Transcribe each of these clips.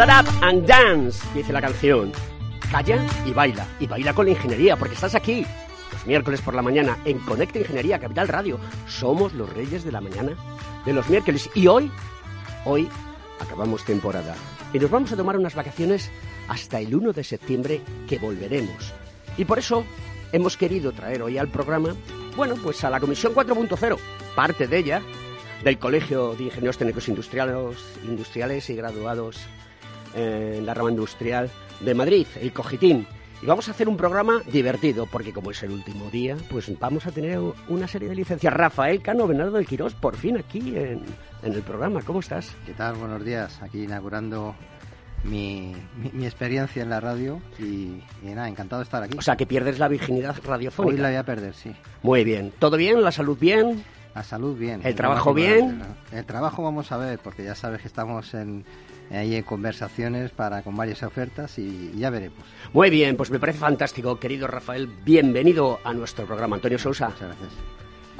Shut up and dance, dice la canción. Calla y baila, y baila con la ingeniería, porque estás aquí. Los miércoles por la mañana en Conecta Ingeniería Capital Radio. Somos los reyes de la mañana de los miércoles. Y hoy, hoy acabamos temporada. Y nos vamos a tomar unas vacaciones hasta el 1 de septiembre que volveremos. Y por eso hemos querido traer hoy al programa, bueno, pues a la Comisión 4.0, parte de ella, del Colegio de Ingenieros Técnicos Industriales, Industriales y Graduados en la rama industrial de Madrid, el Cogitín. Y vamos a hacer un programa divertido, porque como es el último día, pues vamos a tener una serie de licencias. Rafael Cano Bernardo del Quirós, por fin aquí en, en el programa. ¿Cómo estás? ¿Qué tal? Buenos días. Aquí inaugurando mi, mi, mi experiencia en la radio y, y, nada, encantado de estar aquí. O sea, que pierdes la virginidad radiofónica. Hoy la voy a perder, sí. Muy bien. ¿Todo bien? ¿La salud bien? La salud bien. ¿El trabajo bien? El trabajo vamos a ver, porque ya sabes que estamos en, ahí en conversaciones para con varias ofertas y ya veremos. Muy bien, pues me parece fantástico, querido Rafael. Bienvenido a nuestro programa, Antonio Sousa. Muchas gracias.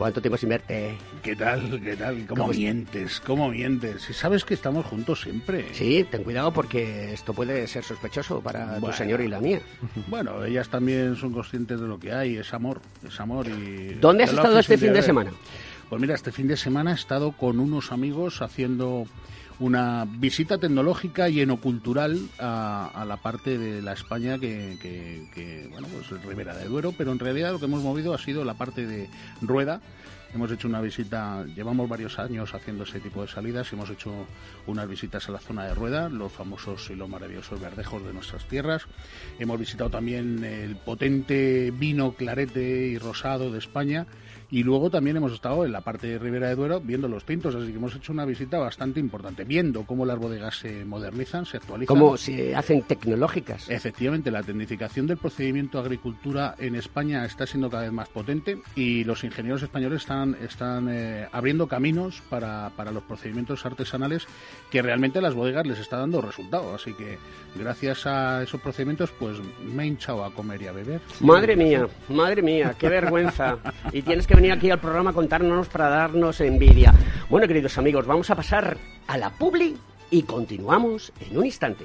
¿Cuánto tiempo sin verte? ¿Qué tal? ¿Qué tal? ¿Cómo, ¿Cómo mientes? ¿Cómo mientes? Si sabes que estamos juntos siempre. Sí, ten cuidado porque esto puede ser sospechoso para bueno, tu señor y la mía. Bueno, ellas también son conscientes de lo que hay, es amor, es amor y... ¿Dónde has estado este fin de semana? Pues mira, este fin de semana he estado con unos amigos haciendo una visita tecnológica y enocultural a, la parte de la España que, bueno, pues es Ribera de Duero, pero en realidad lo que hemos movido ha sido la parte de Rueda. Hemos hecho una visita, llevamos varios años haciendo ese tipo de salidas hemos hecho unas visitas a la zona de Rueda, los famosos y los maravillosos verdejos de nuestras tierras. Hemos visitado también el potente vino clarete y rosado de España y luego también hemos estado en la parte de Ribera de Duero viendo los tintos, así que hemos hecho una visita bastante importante, viendo cómo las bodegas se modernizan, se actualizan. Cómo se hacen tecnológicas. Efectivamente, la tecnificación del procedimiento de agricultura en España está siendo cada vez más potente y los ingenieros españoles están, están eh, abriendo caminos para, para los procedimientos artesanales que realmente las bodegas les está dando resultados. Así que gracias a esos procedimientos, pues me he hinchado a comer y a beber. Madre mía, madre mía, qué vergüenza. y tienes que venir aquí al programa a contárnoslos para darnos envidia. Bueno, queridos amigos, vamos a pasar a la publi y continuamos en un instante.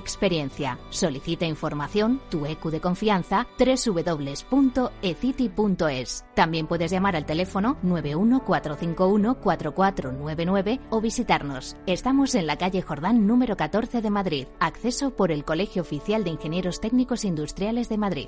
experiencia. Solicita información, tu EQ de confianza, www.ecity.es. También puedes llamar al teléfono 914514499 o visitarnos. Estamos en la calle Jordán número 14 de Madrid. Acceso por el Colegio Oficial de Ingenieros Técnicos Industriales de Madrid.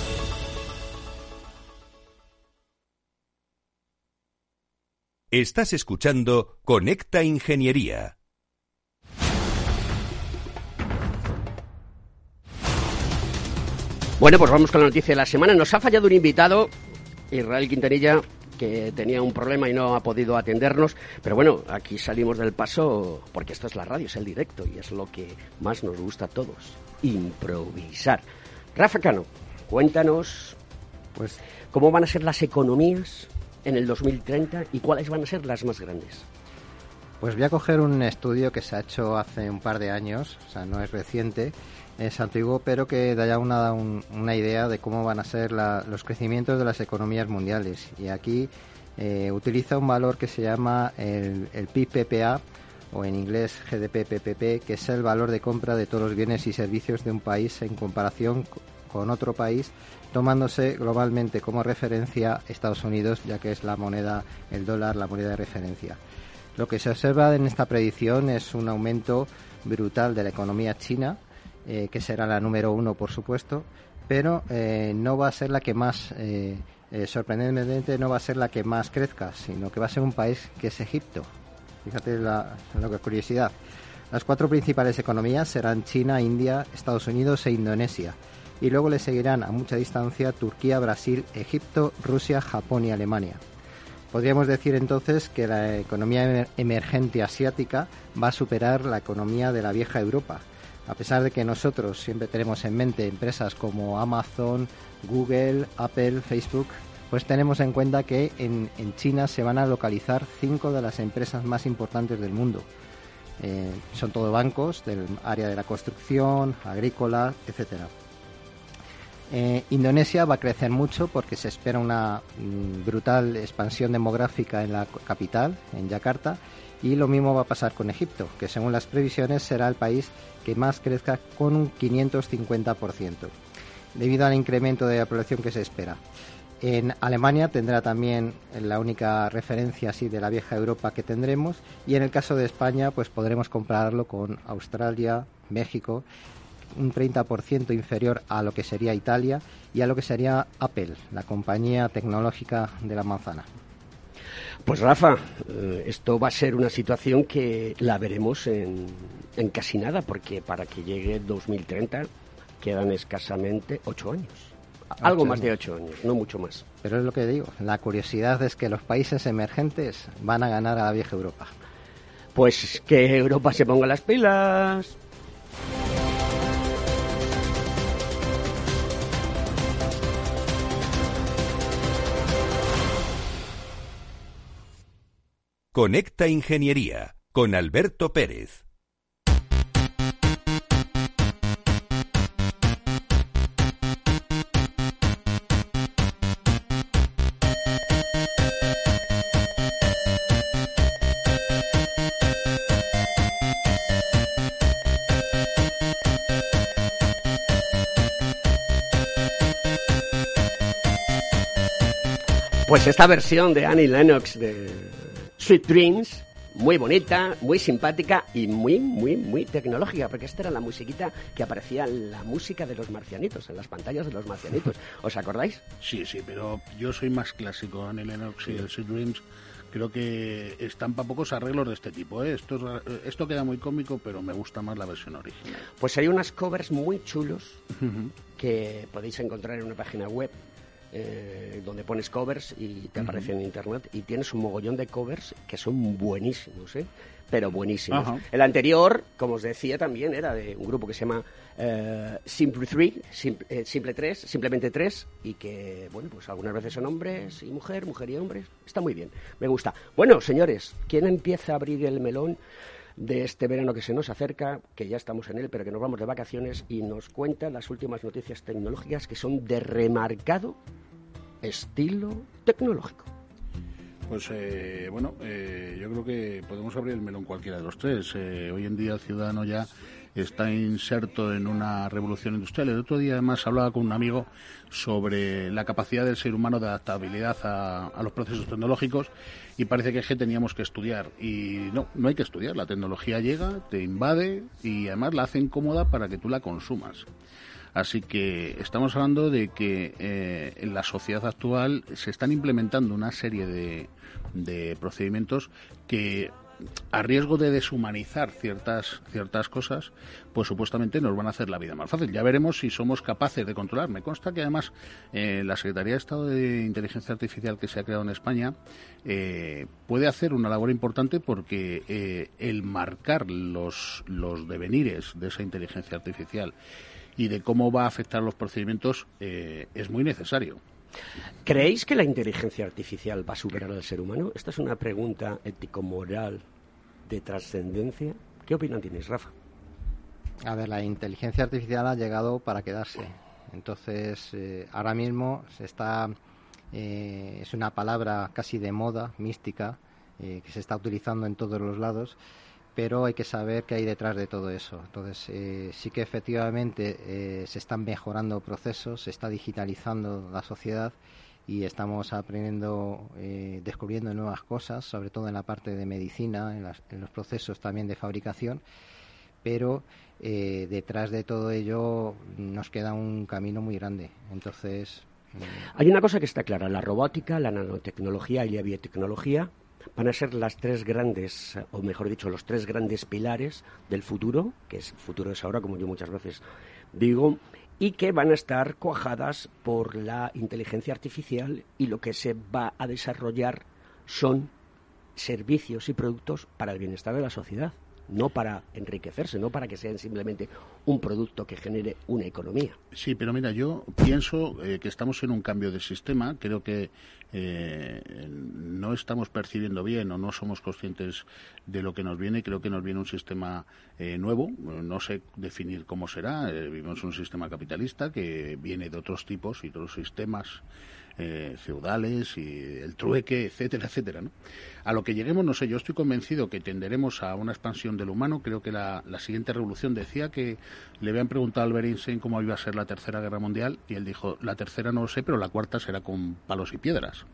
Estás escuchando Conecta Ingeniería. Bueno, pues vamos con la noticia de la semana. Nos ha fallado un invitado, Israel Quintanilla, que tenía un problema y no ha podido atendernos. Pero bueno, aquí salimos del paso porque esto es la radio, es el directo y es lo que más nos gusta a todos, improvisar. Rafa Cano, cuéntanos pues, cómo van a ser las economías en el 2030 y cuáles van a ser las más grandes. Pues voy a coger un estudio que se ha hecho hace un par de años, o sea, no es reciente, es antiguo, pero que da ya una, idea de cómo van a ser los crecimientos de las economías mundiales. Y aquí eh, utiliza un valor que se llama el, el PIB-PPA, o en inglés GDP-PPP, que es el valor de compra de todos los bienes y servicios de un país en comparación con otro país, tomándose globalmente como referencia Estados Unidos, ya que es la moneda, el dólar, la moneda de referencia. Lo que se observa en esta predicción es un aumento brutal de la economía china, eh, que será la número uno, por supuesto, pero eh, no va a ser la que más, eh, sorprendentemente, no va a ser la que más crezca, sino que va a ser un país que es Egipto. Fíjate la, la curiosidad. Las cuatro principales economías serán China, India, Estados Unidos e Indonesia. Y luego le seguirán a mucha distancia Turquía, Brasil, Egipto, Rusia, Japón y Alemania. Podríamos decir entonces que la economía emergente asiática va a superar la economía de la vieja Europa, a pesar de que nosotros siempre tenemos en mente empresas como Amazon, Google, Apple, Facebook, pues tenemos en cuenta que en, China se van a localizar cinco de las empresas más importantes del mundo. Eh, son todo bancos del área de la construcción, agrícola, etcétera. Eh, Indonesia va a crecer mucho porque se espera una mm, brutal expansión demográfica en la capital, en Yakarta, y lo mismo va a pasar con Egipto, que según las previsiones será el país que más crezca con un 550%, debido al incremento de la población que se espera. En Alemania tendrá también la única referencia así de la vieja Europa que tendremos y en el caso de España pues podremos compararlo con Australia, México un 30% inferior a lo que sería Italia y a lo que sería Apple, la compañía tecnológica de la manzana. Pues Rafa, eh, esto va a ser una situación que la veremos en, en casi nada, porque para que llegue 2030 quedan escasamente ocho años. Algo más de ocho años, no mucho más. Pero es lo que digo, la curiosidad es que los países emergentes van a ganar a la vieja Europa. Pues que Europa se ponga las pilas. Conecta Ingeniería con Alberto Pérez. Pues esta versión de Annie Lennox de Sweet Dreams, muy bonita, muy simpática y muy, muy, muy tecnológica, porque esta era la musiquita que aparecía en la música de los marcianitos, en las pantallas de los marcianitos. ¿Os acordáis? Sí, sí, pero yo soy más clásico, Annie Lennox y el Sweet Dreams. Creo que están para pocos arreglos de este tipo. ¿eh? Esto, esto queda muy cómico, pero me gusta más la versión original. Pues hay unas covers muy chulos que podéis encontrar en una página web eh, donde pones covers y te aparece en internet y tienes un mogollón de covers que son buenísimos, ¿eh? pero buenísimos. El anterior, como os decía, también era de un grupo que se llama eh, Simple 3, simple, simple 3, simplemente 3, y que, bueno, pues algunas veces son hombres y mujer, mujer y hombres. Está muy bien, me gusta. Bueno, señores, ¿quién empieza a abrir el melón? De este verano que se nos acerca, que ya estamos en él, pero que nos vamos de vacaciones y nos cuenta las últimas noticias tecnológicas que son de remarcado estilo tecnológico. Pues eh, bueno, eh, yo creo que podemos abrir el melón cualquiera de los tres. Eh, hoy en día el ciudadano ya está inserto en una revolución industrial. El otro día además hablaba con un amigo sobre la capacidad del ser humano de adaptabilidad a, los procesos tecnológicos y parece que es que teníamos que estudiar. Y no, no hay que estudiar. La tecnología llega, te invade y además la hace incómoda para que tú la consumas. Así que estamos hablando de que eh, en la sociedad actual se están implementando una serie de, procedimientos que a riesgo de deshumanizar ciertas, ciertas cosas, pues supuestamente nos van a hacer la vida más fácil. Ya veremos si somos capaces de controlar. Me consta que además eh, la Secretaría de Estado de Inteligencia Artificial que se ha creado en España eh, puede hacer una labor importante porque eh, el marcar los, los devenires de esa inteligencia artificial y de cómo va a afectar los procedimientos es muy necesario. ¿Creéis que la inteligencia artificial va a superar al ser humano? Esta es una pregunta ético-moral de trascendencia. ¿Qué opinión tienes, Rafa? A ver, la inteligencia artificial ha llegado para quedarse. Entonces, eh, ahora mismo se está, eh, es una palabra casi de moda, mística, eh, que se está utilizando en todos los lados pero hay que saber qué hay detrás de todo eso. Entonces, eh, sí que efectivamente eh, se están mejorando procesos, se está digitalizando la sociedad y estamos aprendiendo, eh, descubriendo nuevas cosas, sobre todo en la parte de medicina, en, los procesos también de fabricación, pero detrás de todo ello nos queda un camino muy grande. Entonces. Hay una cosa que está clara: la robótica, la nanotecnología y la biotecnología van a ser las tres grandes, o mejor dicho, los tres grandes pilares del futuro, que es futuro es ahora, como yo muchas veces digo, y que van a estar cuajadas por la inteligencia artificial y lo que se va a desarrollar son servicios y productos para el bienestar de la sociedad no para enriquecerse, no para que sean simplemente un producto que genere una economía. Sí, pero mira, yo pienso eh, que estamos en un cambio de sistema. Creo que eh, no estamos percibiendo bien o no somos conscientes de lo que nos viene. Creo que nos viene un sistema eh, nuevo. No sé definir cómo será. vivimos un sistema capitalista que viene de otros tipos y otros sistemas eh, feudales y el trueque, etcétera, etcétera. ¿no? A lo que lleguemos, no sé, yo estoy convencido que tenderemos a una expansión del humano. Creo que la, siguiente revolución decía que le habían preguntado a Albert Einstein cómo iba a ser la tercera guerra mundial y él dijo, la tercera no lo sé, pero la cuarta será con palos y piedras.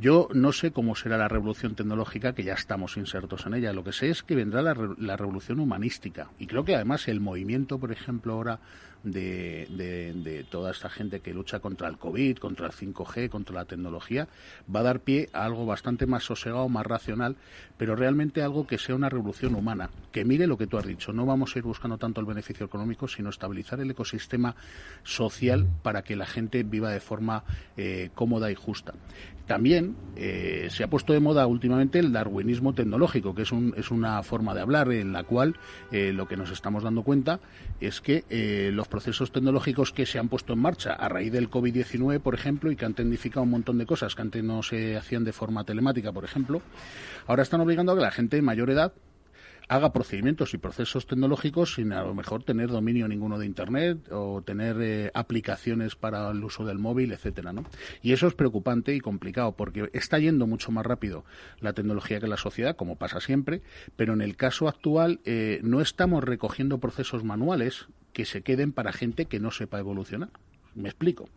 Yo no sé cómo será la revolución tecnológica, que ya estamos insertos en ella. Lo que sé es que vendrá la, la revolución humanística. Y creo que además el movimiento, por ejemplo, ahora de, toda esta gente que lucha contra el COVID, contra el 5G, contra la tecnología, va a dar pie a algo bastante más sosegado, más racional, pero realmente algo que sea una revolución humana, que mire lo que tú has dicho, no vamos a ir buscando tanto el beneficio económico, sino estabilizar el ecosistema social para que la gente viva de forma eh, cómoda y justa. También eh, se ha puesto de moda últimamente el darwinismo tecnológico, que es, un, es una forma de hablar en la cual eh, lo que nos estamos dando cuenta es que los procesos tecnológicos que se han puesto en marcha a raíz del COVID-19, por ejemplo, y que han tecnificado un montón de cosas que antes no se hacían de forma telemática, por ejemplo, ahora están obligando a que la gente de mayor edad haga procedimientos y procesos tecnológicos sin a lo mejor tener dominio ninguno de Internet o tener eh, aplicaciones para el uso del móvil, etcétera, ¿no? Y eso es preocupante y complicado porque está yendo mucho más rápido la tecnología que la sociedad, como pasa siempre, pero en el caso actual eh, no estamos recogiendo procesos manuales que se queden para gente que no sepa evolucionar. Me explico.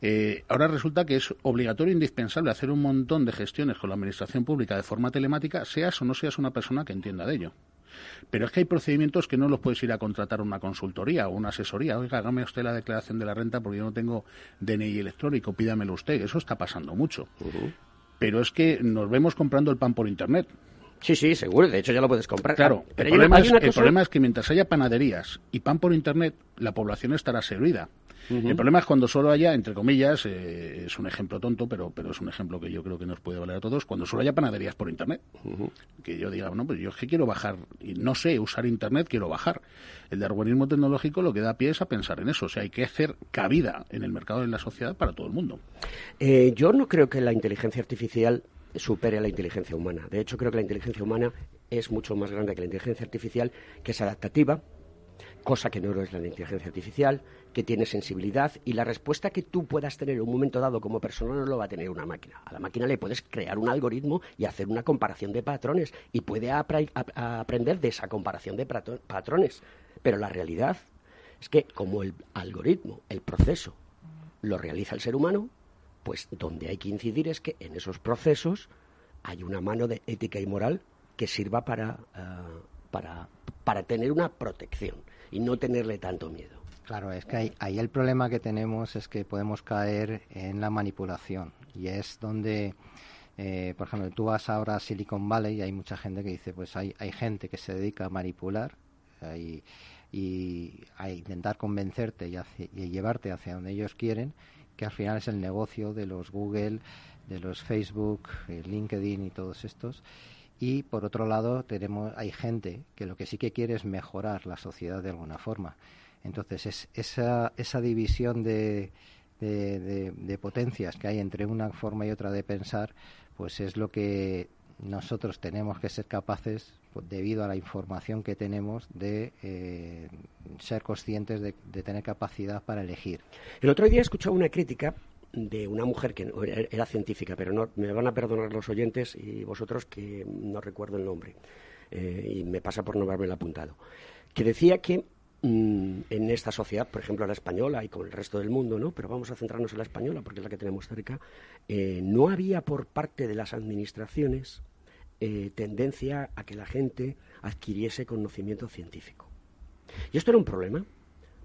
Eh, ahora resulta que es obligatorio e indispensable hacer un montón de gestiones con la administración pública de forma telemática, seas o no seas una persona que entienda de ello. Pero es que hay procedimientos que no los puedes ir a contratar una consultoría o una asesoría. Oiga, hágame usted la declaración de la renta porque yo no tengo DNI electrónico, pídamelo usted. Eso está pasando mucho. Pero es que nos vemos comprando el pan por Internet. Sí, sí, seguro. De hecho, ya lo puedes comprar. Claro, pero el, problema, es, el problema es que mientras haya panaderías y pan por Internet, la población estará servida. El problema es cuando solo haya, entre comillas, eh, es un ejemplo tonto, pero, pero es un ejemplo que yo creo que nos puede valer a todos, cuando solo haya panaderías por Internet. Que yo diga, no, pues yo es que quiero bajar, y no sé usar Internet, quiero bajar. El darwinismo tecnológico lo que da pie es a pensar en eso. O sea, hay que hacer cabida en el mercado y en la sociedad para todo el mundo. Eh, yo no creo que la inteligencia artificial supere a la inteligencia humana. De hecho, creo que la inteligencia humana es mucho más grande que la inteligencia artificial, que es adaptativa, cosa que no es la inteligencia artificial, que tiene sensibilidad y la respuesta que tú puedas tener en un momento dado como persona no lo va a tener una máquina. A la máquina le puedes crear un algoritmo y hacer una comparación de patrones y puede aprender de esa comparación de patrones. Pero la realidad es que como el algoritmo, el proceso, lo realiza el ser humano, pues donde hay que incidir es que en esos procesos hay una mano de ética y moral que sirva para, eh, para, para tener una protección y no tenerle tanto miedo. Claro, es que ahí, el problema que tenemos es que podemos caer en la manipulación y es donde Eh, por ejemplo, tú vas ahora a Silicon Valley y hay mucha gente que dice, pues hay, hay gente que se dedica a manipular y a intentar convencerte y, y llevarte hacia donde ellos quieren, que al final es el negocio de los Google, de los Facebook, LinkedIn y todos estos. Y por otro lado, tenemos, hay gente que lo que sí que quiere es mejorar la sociedad de alguna forma. Entonces, es esa, esa división de, de, potencias que hay entre una forma y otra de pensar, pues es lo que nosotros tenemos que ser capaces, debido a la información que tenemos, de eh, ser conscientes de, de, tener capacidad para elegir. El otro día he escuchado una crítica de una mujer que era científica, pero no me van a perdonar los oyentes y vosotros que no recuerdo el nombre eh, y me pasa por no haberme apuntado, que decía que mm, en esta sociedad, por ejemplo la española y con el resto del mundo, ¿no? Pero vamos a centrarnos en la española porque es la que tenemos cerca. Eh, no había por parte de las administraciones eh, tendencia a que la gente adquiriese conocimiento científico. Y esto era un problema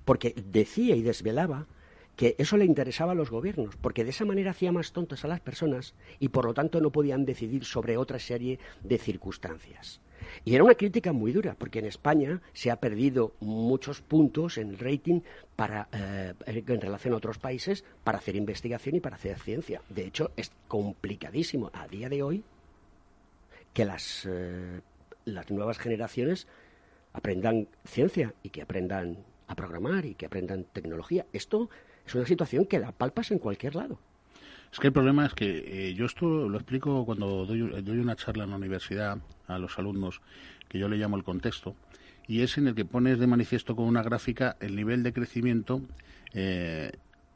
porque decía y desvelaba que eso le interesaba a los gobiernos, porque de esa manera hacía más tontas a las personas y por lo tanto no podían decidir sobre otra serie de circunstancias. Y era una crítica muy dura, porque en España se ha perdido muchos puntos en el rating para, eh, en relación a otros países para hacer investigación y para hacer ciencia. De hecho, es complicadísimo a día de hoy que las, eh, las nuevas generaciones aprendan ciencia y que aprendan a programar y que aprendan tecnología. Esto es una situación que la palpas en cualquier lado. Es que el problema es que eh, yo esto lo explico cuando doy, una charla en la universidad a los alumnos, que yo le llamo el contexto, y es en el que pones de manifiesto con una gráfica el nivel de crecimiento eh,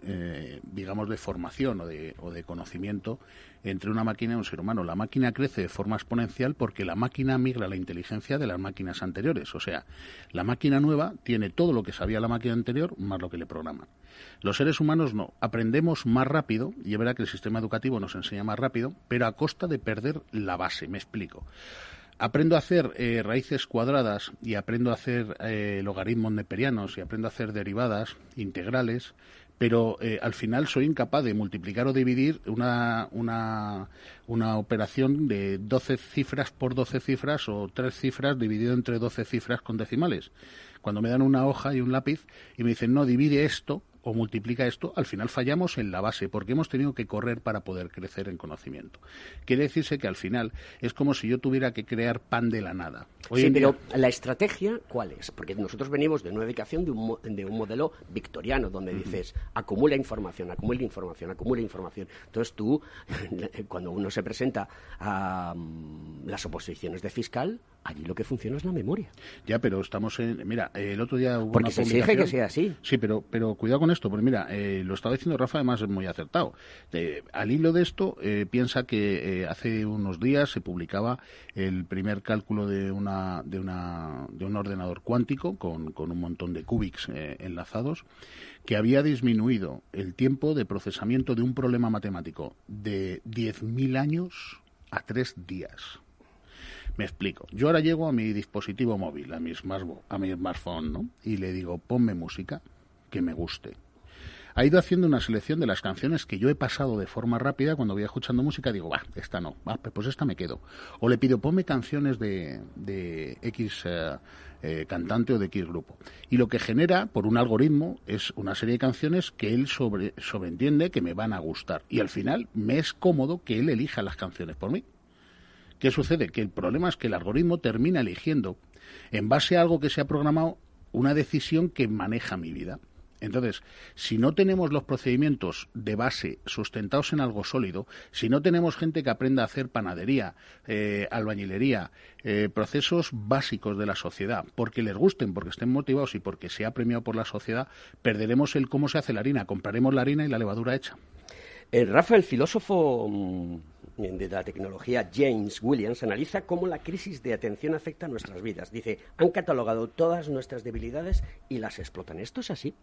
eh, digamos, de formación o de, o de, conocimiento entre una máquina y un ser humano. La máquina crece de forma exponencial porque la máquina migra la inteligencia de las máquinas anteriores. O sea, la máquina nueva tiene todo lo que sabía la máquina anterior más lo que le programan. Los seres humanos no. Aprendemos más rápido, y es verdad que el sistema educativo nos enseña más rápido, pero a costa de perder la base. Me explico aprendo a hacer eh, raíces cuadradas y aprendo a hacer eh, logaritmos neperianos y aprendo a hacer derivadas integrales pero eh, al final soy incapaz de multiplicar o dividir una, una, una operación de 12 cifras por 12 cifras o tres cifras dividido entre 12 cifras con decimales. Cuando me dan una hoja y un lápiz y me dicen, no, divide esto o multiplica esto, al final fallamos en la base, porque hemos tenido que correr para poder crecer en conocimiento. Quiere decirse que al final es como si yo tuviera que crear pan de la nada. sí, pero la estrategia, ¿cuál es? Porque nosotros venimos de una educación de un, de un modelo victoriano, donde dices, acumula información, acumula información, acumula información. Entonces tú, cuando uno se presenta a mm, las oposiciones de fiscal, allí lo que funciona es la memoria. Ya, pero estamos en... Mira, el otro día hubo Porque se exige que sea así. Sí, pero, pero cuidado con esto, porque mira, eh, lo estaba diciendo Rafa, además es muy acertado. al hilo de esto, eh, piensa que eh, hace unos días se publicaba el primer cálculo de, una, de, una, de un ordenador cuántico con, con un montón de qubits enlazados que había disminuido el tiempo de procesamiento de un problema matemático de 10.000 años a tres días. Me explico. Yo ahora llego a mi dispositivo móvil, a mi, a mi smartphone, ¿no? Y le digo, ponme música que me guste. Ha ido haciendo una selección de las canciones que yo he pasado de forma rápida. Cuando voy escuchando música digo, va, esta no, va, pues esta me quedo. O le pido, ponme canciones de, de X eh, eh, cantante o de X grupo. Y lo que genera, por un algoritmo, es una serie de canciones que él sobre, sobreentiende que me van a gustar. Y al final me es cómodo que él elija las canciones por mí. ¿Qué sucede? Que el problema es que el algoritmo termina eligiendo, en base a algo que se ha programado, una decisión que maneja mi vida. Entonces, si no tenemos los procedimientos de base sustentados en algo sólido, si no tenemos gente que aprenda a hacer panadería, eh, albañilería, eh, procesos básicos de la sociedad, porque les gusten, porque estén motivados y porque se ha premiado por la sociedad, perderemos el cómo se hace la harina, compraremos la harina y la levadura hecha. Eh, Rafa, el filósofo mm, de la tecnología James Williams analiza cómo la crisis de atención afecta a nuestras vidas. Dice, han catalogado todas nuestras debilidades y las explotan. ¿Esto es así?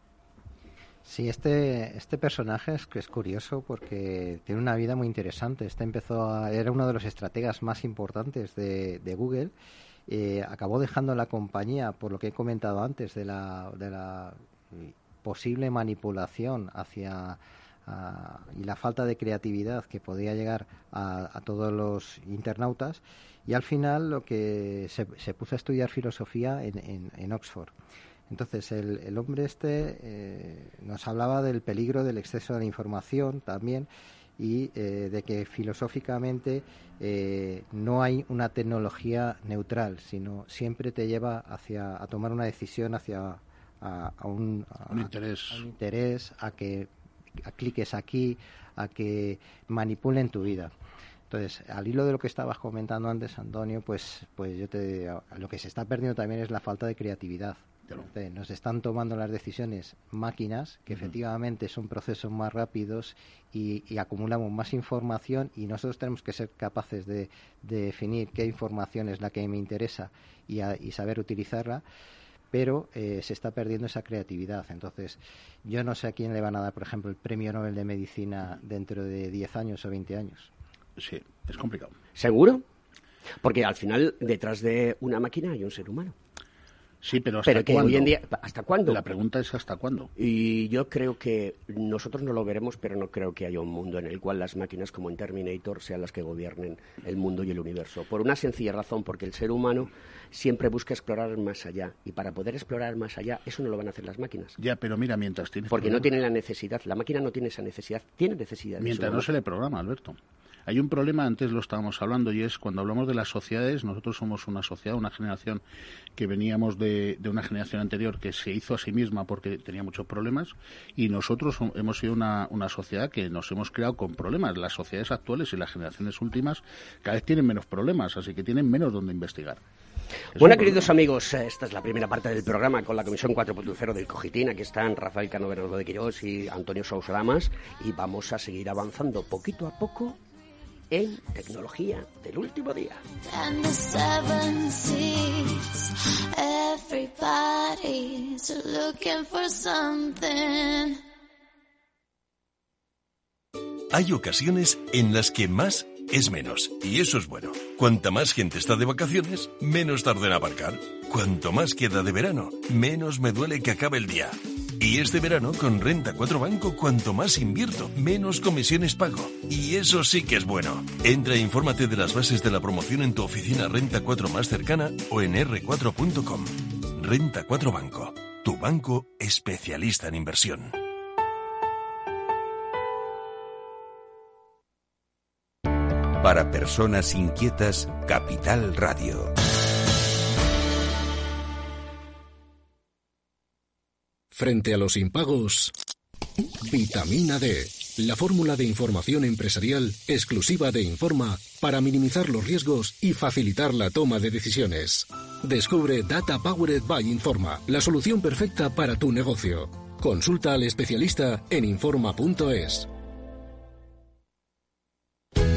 Sí, este, este personaje es, es curioso porque tiene una vida muy interesante. Este empezó era uno de los estrategas más importantes de, Google. Eh, acabó dejando la compañía por lo que he comentado antes de la, de la posible manipulación hacia y la falta de creatividad que podía llegar a, todos los internautas y al final lo que se, puso a estudiar filosofía en, Oxford. Entonces el, hombre este eh, nos hablaba del peligro del exceso de información también y eh, de que filosóficamente eh, no hay una tecnología neutral, sino siempre te lleva hacia a tomar una decisión hacia a, un, interés. a un interés, a que cliques aquí, a que manipulen tu vida. Entonces, al hilo de lo que estabas comentando antes, Antonio, pues, pues yo te lo que se está perdiendo también es la falta de creatividad. Nos están tomando las decisiones máquinas, que efectivamente son procesos más rápidos y, acumulamos más información y nosotros tenemos que ser capaces de, definir qué información es la que me interesa y, y saber utilizarla pero eh, se está perdiendo esa creatividad. Entonces, yo no sé a quién le van a dar, por ejemplo, el premio Nobel de Medicina dentro de 10 años o 20 años. Sí, es complicado. ¿Seguro? Porque al final, detrás de una máquina hay un ser humano. Sí, pero ¿hasta que hoy en día, ¿hasta cuándo? La pregunta es ¿hasta cuándo? Y yo creo que nosotros no lo veremos, pero no creo que haya un mundo en el cual las máquinas como en Terminator sean las que gobiernen el mundo y el universo. Por una sencilla razón, porque el ser humano siempre busca explorar más allá. Y para poder explorar más allá, eso no lo van a hacer las máquinas. Ya, pero mira, mientras tiene... Porque no tienen la necesidad. La máquina no tiene esa necesidad. Tiene necesidad. Mientras no se le programa, Alberto. Hay un problema, antes lo estábamos hablando, y es cuando hablamos de las sociedades, nosotros somos una sociedad, una generación que veníamos de, una generación anterior que se hizo a sí misma porque tenía muchos problemas, y nosotros hemos sido una, una sociedad que nos hemos creado con problemas. Las sociedades actuales y las generaciones últimas cada vez tienen menos problemas, así que tienen menos donde investigar. bueno, queridos amigos, esta es la primera parte del programa con la Comisión 4.0 del Cogitín. Aquí están Rafael Cano de Quirós y Antonio Sousa Damas y vamos a seguir avanzando poquito a poco en tecnología del último día. Hay ocasiones en las que más es menos, y eso es bueno. Cuanta más gente está de vacaciones, menos tarda en aparcar. Cuanto más queda de verano, menos me duele que acabe el día. Y este verano, con Renta 4 Banco, cuanto más invierto, menos comisiones pago. Y eso sí que es bueno. Entra e infórmate de las bases de la promoción en tu oficina Renta 4 más cercana o en r4.com. Renta 4 Banco, tu banco especialista en inversión. Para personas inquietas, Capital Radio. Frente a los impagos, vitamina D, la fórmula de información empresarial exclusiva de Informa para minimizar los riesgos y facilitar la toma de decisiones. Descubre Data Powered by Informa, la solución perfecta para tu negocio. Consulta al especialista en Informa.es.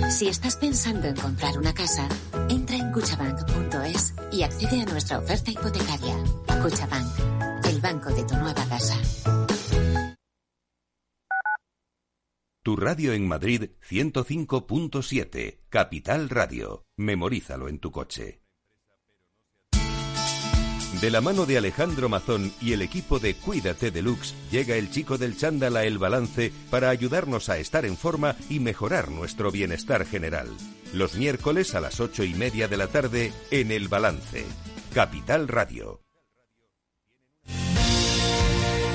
Si estás pensando en comprar una casa, entra en cuchabank.es y accede a nuestra oferta hipotecaria. Cuchabank banco de tu nueva casa. Tu radio en Madrid 105.7, Capital Radio. Memorízalo en tu coche. De la mano de Alejandro Mazón y el equipo de Cuídate Deluxe, llega el chico del chándal a El Balance para ayudarnos a estar en forma y mejorar nuestro bienestar general. Los miércoles a las ocho y media de la tarde en El Balance. Capital Radio.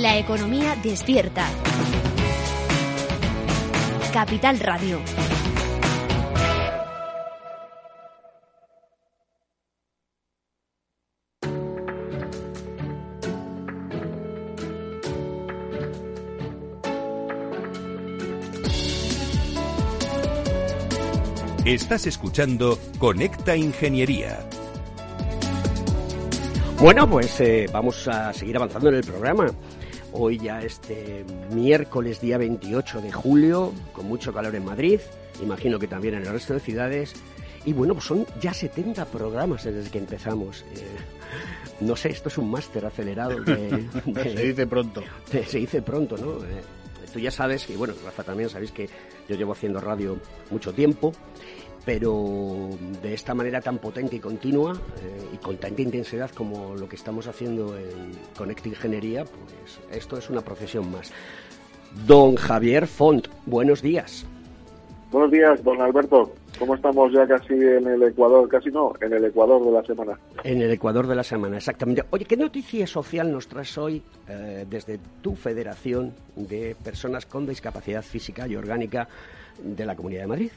La economía despierta. Capital Radio. Estás escuchando Conecta Ingeniería bueno, pues eh, vamos a seguir avanzando en el programa. Hoy ya este miércoles día 28 de julio, con mucho calor en Madrid, imagino que también en el resto de ciudades. Y bueno, pues son ya 70 programas desde que empezamos. Eh, no sé, esto es un máster acelerado. De, se dice pronto. se dice pronto, ¿no? Eh, tú ya sabes, y bueno, Rafa también sabéis que yo llevo haciendo radio mucho tiempo pero de esta manera tan potente y continua eh, y con tanta intensidad como lo que estamos haciendo en Connect Ingeniería, pues esto es una profesión más. Don Javier Font, buenos días. Buenos días, don Alberto. ¿Cómo estamos ya casi en el Ecuador? Casi no, en el Ecuador de la semana. En el Ecuador de la semana, exactamente. Oye, ¿qué noticia social nos traes hoy eh, desde tu federación de personas con discapacidad física y orgánica de la Comunidad de Madrid?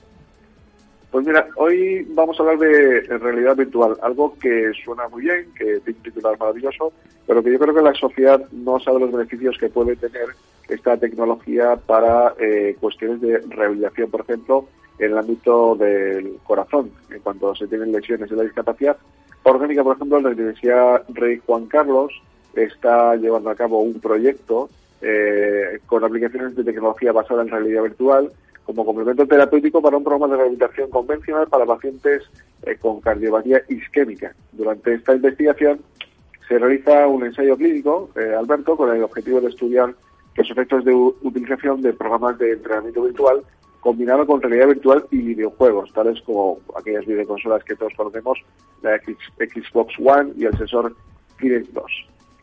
Pues mira, hoy vamos a hablar de realidad virtual, algo que suena muy bien, que tiene un titular maravilloso, pero que yo creo que la sociedad no sabe los beneficios que puede tener esta tecnología para eh, cuestiones de rehabilitación, por ejemplo, en el ámbito del corazón, en cuanto se tienen lesiones de la discapacidad. Orgánica, por ejemplo, la Universidad Rey Juan Carlos está llevando a cabo un proyecto eh, con aplicaciones de tecnología basada en realidad virtual como complemento terapéutico para un programa de rehabilitación convencional para pacientes eh, con cardiopatía isquémica. Durante esta investigación se realiza un ensayo clínico, eh, Alberto, con el objetivo de estudiar los efectos de utilización de programas de entrenamiento virtual combinado con realidad virtual y videojuegos, tales como aquellas videoconsolas que todos conocemos, la Xbox One y el sensor Kinect 2.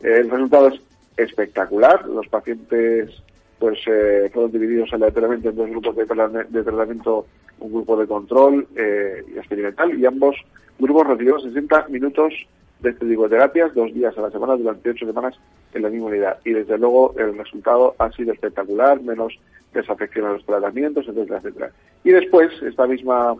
El resultado es espectacular. Los pacientes pues eh, fueron divididos aleatoriamente en dos grupos de, tratamiento, un grupo de control eh, y experimental, y ambos grupos recibieron 60 minutos de terapias, dos días a la semana durante ocho semanas en la misma unidad. Y desde luego el resultado ha sido espectacular, menos desafección a los tratamientos, etcétera, etcétera. Y después, esta misma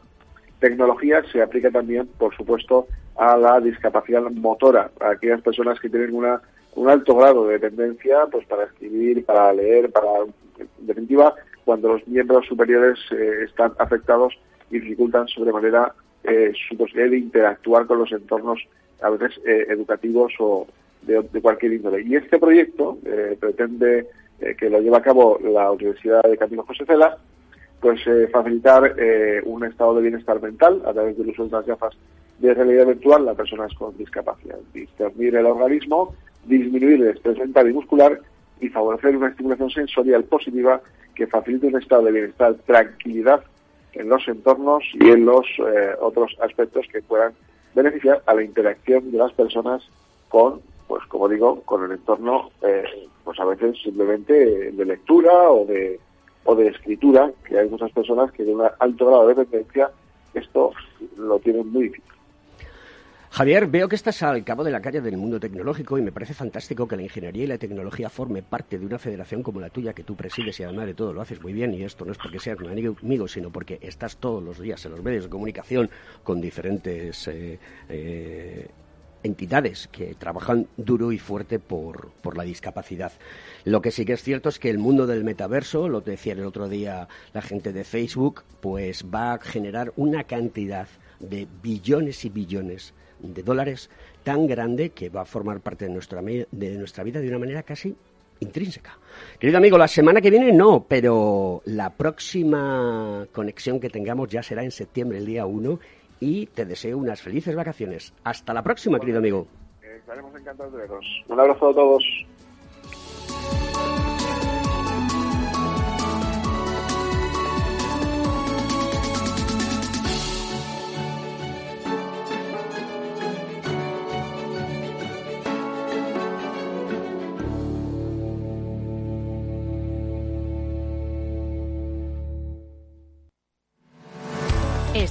tecnología se aplica también, por supuesto, a la discapacidad motora, a aquellas personas que tienen una un alto grado de dependencia pues para escribir, para leer, para en definitiva cuando los miembros superiores eh, están afectados y dificultan sobremanera eh, su posibilidad de interactuar con los entornos a veces eh, educativos o de, cualquier índole. Y este proyecto eh, pretende que lo lleva a cabo la Universidad de Camilo José Cela, pues facilitar un estado de bienestar mental a través del uso de las gafas de realidad virtual a personas con discapacidad, discernir el organismo disminuir el estrés mental y muscular y favorecer una estimulación sensorial positiva que facilite un estado de bienestar, tranquilidad en los entornos y en los eh, otros aspectos que puedan beneficiar a la interacción de las personas con, pues como digo, con el entorno, eh, pues a veces simplemente de lectura o de, o de escritura, que hay muchas personas que de un alto grado de dependencia esto lo tienen muy difícil. Javier, veo que estás al cabo de la calle del mundo tecnológico y me parece fantástico que la ingeniería y la tecnología forme parte de una federación como la tuya que tú presides y además de todo lo haces muy bien y esto no es porque seas un amigo, sino porque estás todos los días en los medios de comunicación con diferentes eh, eh, entidades que trabajan duro y fuerte por, por, la discapacidad. Lo que sí que es cierto es que el mundo del metaverso, lo decía el otro día la gente de Facebook, pues va a generar una cantidad de billones y billones de dólares tan grande que va a formar parte de nuestra, de nuestra vida de una manera casi intrínseca. Querido amigo, la semana que viene no, pero la próxima conexión que tengamos ya será en septiembre, el día 1, y te deseo unas felices vacaciones. Hasta la próxima, querido amigo. estaremos encantados de veros. Un abrazo a todos.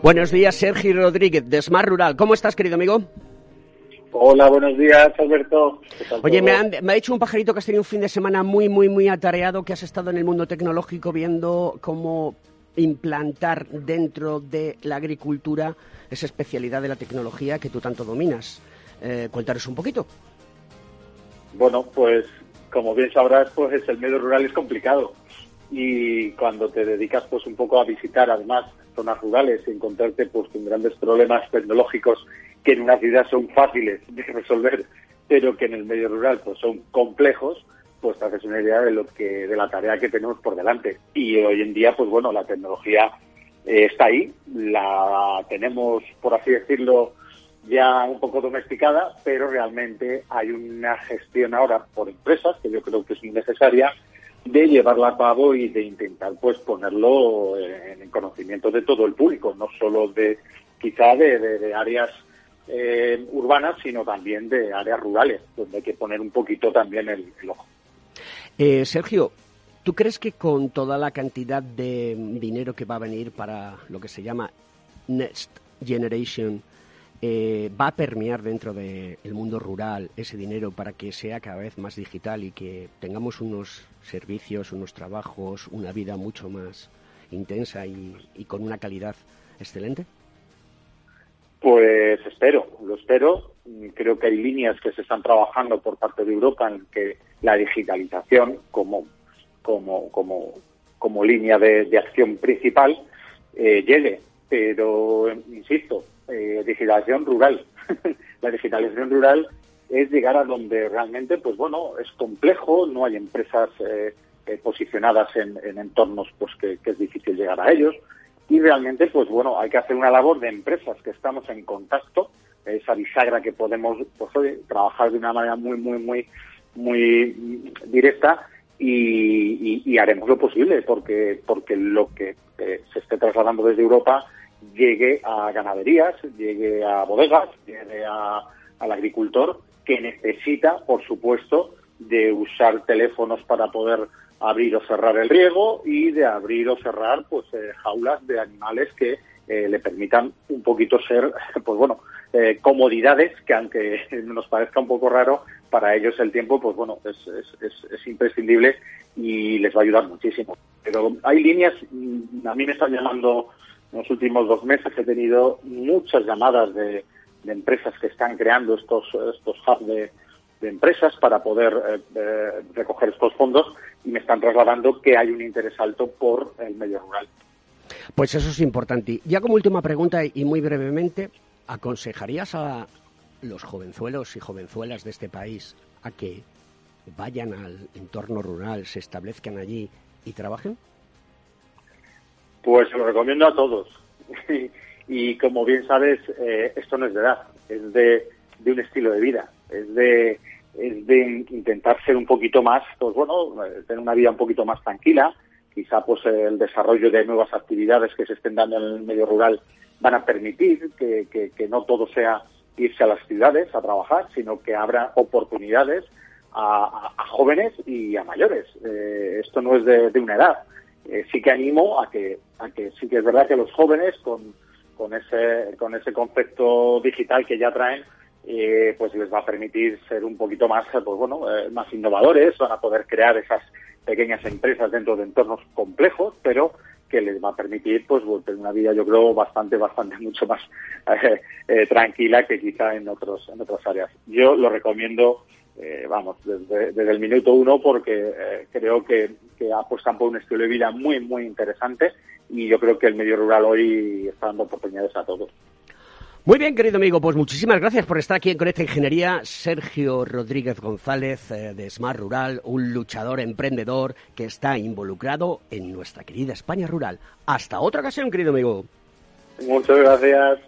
Buenos días, Sergio Rodríguez, de Smart Rural. ¿Cómo estás, querido amigo? Hola, buenos días, Alberto. Oye, me, ha dicho un pajarito que has tenido un fin de semana muy, muy, muy atareado, que has estado en el mundo tecnológico viendo cómo implantar dentro de la agricultura esa especialidad de la tecnología que tú tanto dominas. Eh, cuéntanos un poquito. Bueno, pues como bien sabrás, pues el medio rural es complicado y cuando te dedicas pues un poco a visitar además zonas rurales y encontrarte pues con grandes problemas tecnológicos que en una ciudad son fáciles de resolver, pero que en el medio rural pues son complejos, pues te haces una idea de lo que de la tarea que tenemos por delante. Y hoy en día, pues bueno, la tecnología eh, está ahí, la tenemos, por así decirlo, ya un poco domesticada, pero realmente hay una gestión ahora por empresas que yo creo que es necesaria de llevarla a cabo y de intentar pues ponerlo en conocimiento de todo el público, no solo de quizá de, áreas eh, urbanas, sino también de áreas rurales, donde hay que poner un poquito también el, ojo. Eh, Sergio, ¿tú crees que con toda la cantidad de dinero que va a venir para lo que se llama Next Generation, eh, va a permear dentro del mundo rural ese dinero para que sea cada vez más digital y que tengamos unos servicios, unos trabajos, una vida mucho más intensa y, con una calidad excelente? Pues espero, lo espero. Creo que hay líneas que se están trabajando por parte de Europa en que la digitalización como, como, como, como línea de, acción principal eh, llegue. Pero, insisto, eh, digitalización rural. la digitalización rural es llegar a donde realmente, pues bueno, es complejo, no hay empresas eh, eh, posicionadas en, entornos pues que, es difícil llegar a ellos y realmente, pues bueno, hay que hacer una labor de empresas que estamos en contacto, esa bisagra que podemos pues, trabajar de una manera muy, muy, muy, muy directa y, haremos lo posible porque porque lo que se esté trasladando desde Europa llegue a ganaderías, llegue a bodegas, llegue al agricultor que necesita, por supuesto, de usar teléfonos para poder abrir o cerrar el riego y de abrir o cerrar pues eh, jaulas de animales que eh, le permitan un poquito ser, pues bueno, eh, comodidades que aunque nos parezca un poco raro, para ellos el tiempo, pues bueno, es, es, es imprescindible y les va a ayudar muchísimo. Pero hay líneas, mm, a mí me están llamando en los últimos dos meses he tenido muchas llamadas de, empresas que están creando estos, estos hubs de, empresas para poder eh, eh, recoger estos fondos y me están trasladando que hay un interés alto por el medio rural. Pues eso es importante. Ya como última pregunta y muy brevemente, ¿aconsejarías a los jovenzuelos y jovenzuelas de este país a que vayan al entorno rural, se establezcan allí y trabajen? Pues lo recomiendo a todos. y como bien sabes, eh, esto no es de edad, es de, un estilo de vida, es de, es de intentar ser un poquito más, pues bueno, eh, tener una vida un poquito más tranquila. Quizá pues el desarrollo de nuevas actividades que se estén dando en el medio rural van a permitir que, que, no todo sea irse a las ciudades a trabajar, sino que habrá oportunidades a, jóvenes y a mayores. Eh, esto no es de una edad, eh, sí que animo a que, a que sí que es verdad que los jóvenes con, con ese, con ese concepto digital que ya traen, eh, pues les va a permitir ser un poquito más, pues bueno, eh, más innovadores, van a poder crear esas pequeñas empresas dentro de entornos complejos, pero que les va a permitir pues tener una vida yo creo bastante bastante mucho más tranquila que quizá en otros en otras áreas. Yo lo recomiendo eh, vamos, desde, el minuto uno porque eh, creo que, que apuestan por un estilo de vida muy, muy interesante y yo creo que el medio rural hoy está dando oportunidades a todos. Muy bien, querido amigo, pues muchísimas gracias por estar aquí en Conecta Ingeniería. Sergio Rodríguez González eh, de Smart Rural, un luchador emprendedor que está involucrado en nuestra querida España rural. Hasta otra ocasión, querido amigo. Muchas gracias.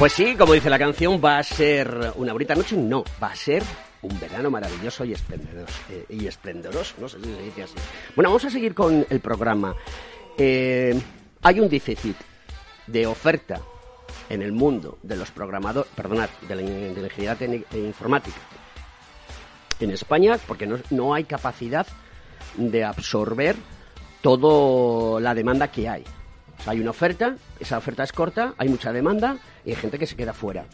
Pues sí, como dice la canción, va a ser una bonita noche. No, va a ser un verano maravilloso y esplendoroso. Eh, y esplendoroso, no sé si se dice así. Bueno, vamos a seguir con el programa. Eh, hay un déficit de oferta en el mundo de los programadores, perdonad, de la, ingeniería e informática en España, porque no, no hay capacidad de absorber toda la demanda que hay. Hay una oferta, esa oferta es corta, hay mucha demanda y hay gente que se queda fuera.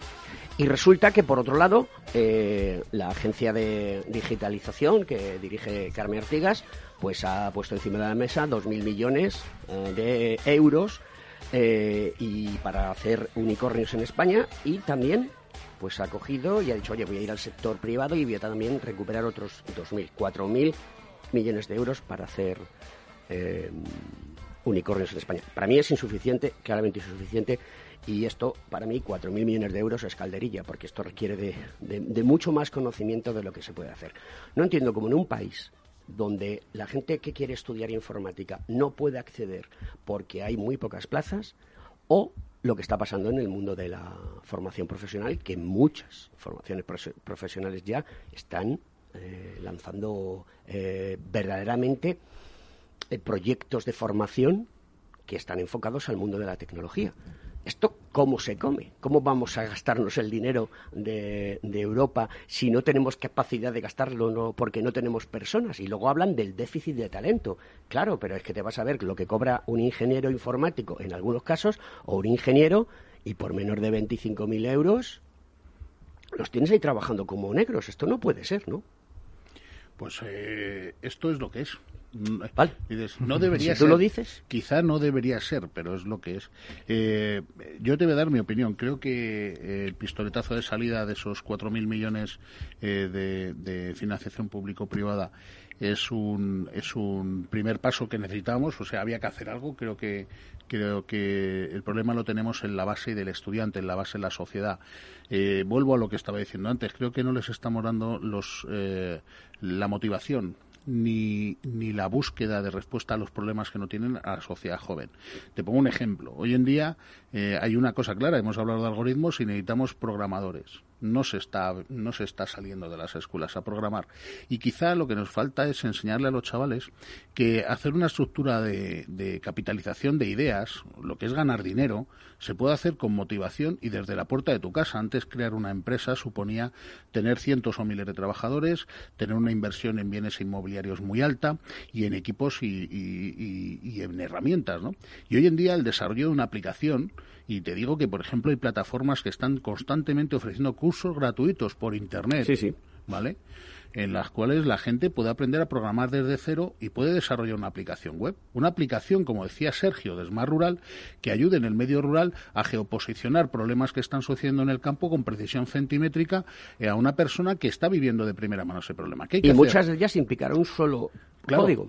Y resulta que, por otro lado, eh, la agencia de digitalización que dirige Carmen Artigas, pues ha puesto encima de la mesa 2.000 millones eh, de euros eh, y para hacer unicornios en España y también pues ha cogido y ha dicho, oye, voy a ir al sector privado y voy a también recuperar otros 2.000, 4.000 millones de euros para hacer unicornios en España. Para mí es insuficiente, claramente insuficiente, y esto, para mí, 4.000 millones de euros es calderilla, porque esto requiere de, mucho más conocimiento de lo que se puede hacer. No entiendo cómo en un país donde la gente que quiere estudiar informática no puede acceder porque hay muy pocas plazas, o lo que está pasando en el mundo de la formación profesional, que muchas formaciones profesionales ya están eh, lanzando eh, verdaderamente eh, proyectos de formación que están enfocados al mundo de la tecnología. ¿Esto cómo se come? ¿Cómo vamos a gastarnos el dinero de, Europa si no tenemos capacidad de gastarlo no, porque no tenemos personas? Y luego hablan del déficit de talento. Claro, pero es que te vas a ver lo que cobra un ingeniero informático en algunos casos o un ingeniero y por menos de 25.000 euros los tienes ahí trabajando como negros. Esto no puede ser, ¿no? Pues eh, esto es lo que es. Mm, vale. no debería si tú lo dices. Quizá no debería ser, pero es lo que es. Eh, yo te voy a dar mi opinión. Creo que eh, el pistoletazo de salida de esos 4.000 millones eh, de, de, financiación público-privada es un, es un primer paso que necesitamos. O sea, había que hacer algo. Creo que, creo que el problema lo tenemos en la base del estudiante, en la base de la sociedad. vuelvo a lo que estaba diciendo antes. Creo que no les estamos dando los, la motivación ni, ni la búsqueda de respuesta a los problemas que no tienen a la sociedad joven. Te pongo un ejemplo. Hoy en día eh, hay una cosa clara, hemos hablado de algoritmos y necesitamos programadores no se está no se está saliendo de las escuelas a programar y quizá lo que nos falta es enseñarle a los chavales que hacer una estructura de, de, capitalización de ideas lo que es ganar dinero se puede hacer con motivación y desde la puerta de tu casa antes crear una empresa suponía tener cientos o miles de trabajadores tener una inversión en bienes inmobiliarios muy alta y en equipos y, y, y en herramientas ¿no? y hoy en día el desarrollo de una aplicación y te digo que, por ejemplo, hay plataformas que están constantemente ofreciendo cursos gratuitos por Internet. Sí, sí. ¿Vale? en las cuales la gente puede aprender a programar desde cero y puede desarrollar una aplicación web. Una aplicación, como decía Sergio, de Smart Rural, que ayude en el medio rural a geoposicionar problemas que están sucediendo en el campo con precisión centimétrica eh, a una persona que está viviendo de primera mano ese problema. y muchas de ellas implicarán un solo Código.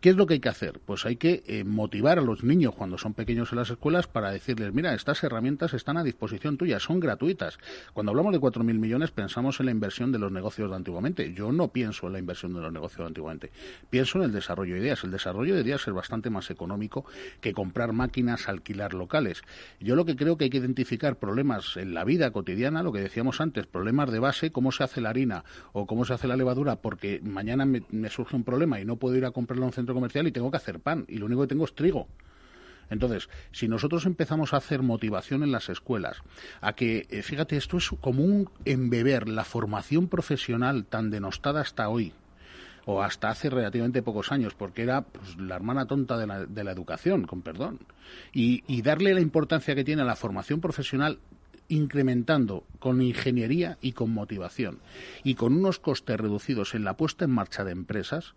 ¿Qué es lo que hay que hacer? Pues hay que eh, motivar a los niños cuando son pequeños en las escuelas para decirles, mira, estas herramientas están a disposición tuya, son gratuitas. Cuando hablamos de 4.000 millones pensamos en la inversión de los negocios de antiguamente. Yo no pienso en la inversión de los negocios de antiguamente. Pienso en el desarrollo de ideas. El desarrollo de ideas es bastante más económico que comprar máquinas, alquilar locales. Yo lo que creo que hay que identificar problemas en la vida cotidiana, lo que decíamos antes, problemas de base, cómo se hace la harina o cómo se hace la levadura, porque mañana me surge un problema y no puedo ir a comprarlo a un centro comercial y tengo que hacer pan y lo único que tengo es trigo. Entonces, si nosotros empezamos a hacer motivación en las escuelas, a que, eh, fíjate, esto es como un embeber la formación profesional tan denostada hasta hoy, o hasta hace relativamente pocos años, porque era pues, la hermana tonta de la, de la educación, con perdón. Y, y, darle la importancia que tiene a la formación profesional incrementando con ingeniería y con motivación y con unos costes reducidos en la puesta en marcha de empresas,